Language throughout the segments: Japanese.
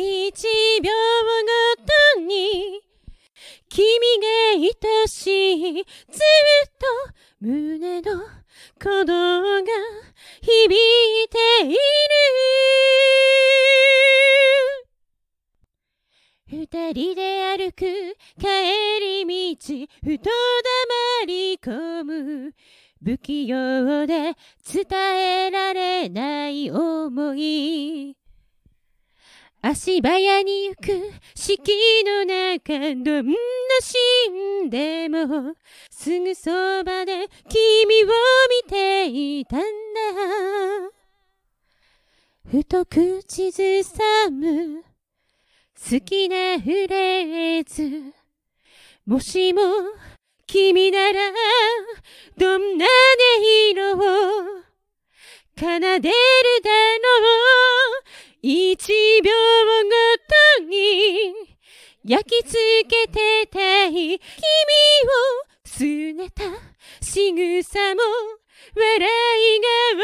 一秒ごとに君が愛しいずっと胸の鼓動が響いている。二人で歩く帰り道ふと黙り込む。不器用で伝えられない思い。足早に行く四季の中どんなシーンでもすぐそばで君を見ていたんだ。ふと口ずさむ。好きなフレーズ。もしも君ならどんな音色を奏でるだろう。一焼き付けてたい君をすねた仕草も笑い顔も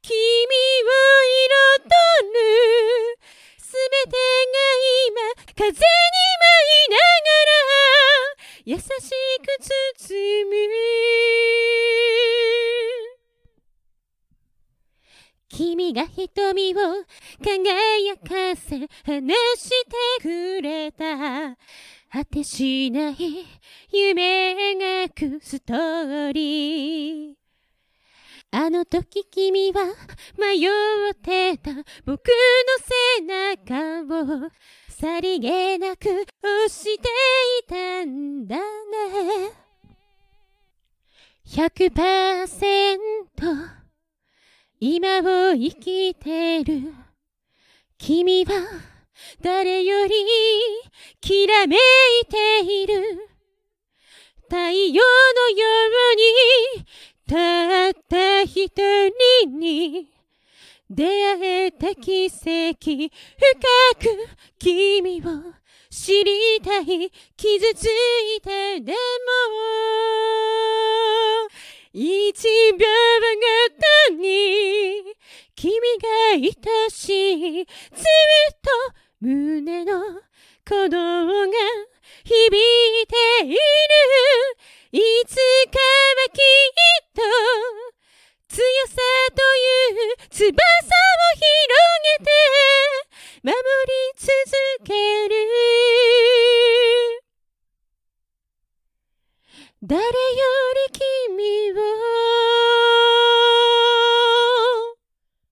君を彩る。すべてが今風に舞いながら優しく包む。君が瞳を輝かせ話してくれた。果てしない夢描くストーリー。あの時君は迷ってた僕の背中をさりげなく押していたんだね。100%今を生きてる。君は誰よりきらめいている。太陽のようにたった一人に。出会えた奇跡深く君を知りたい。傷ついてでも。一秒ごとに君が愛しずっと胸の鼓動が響いている。いつかはきっと強さという翼を広げて守り続ける。誰より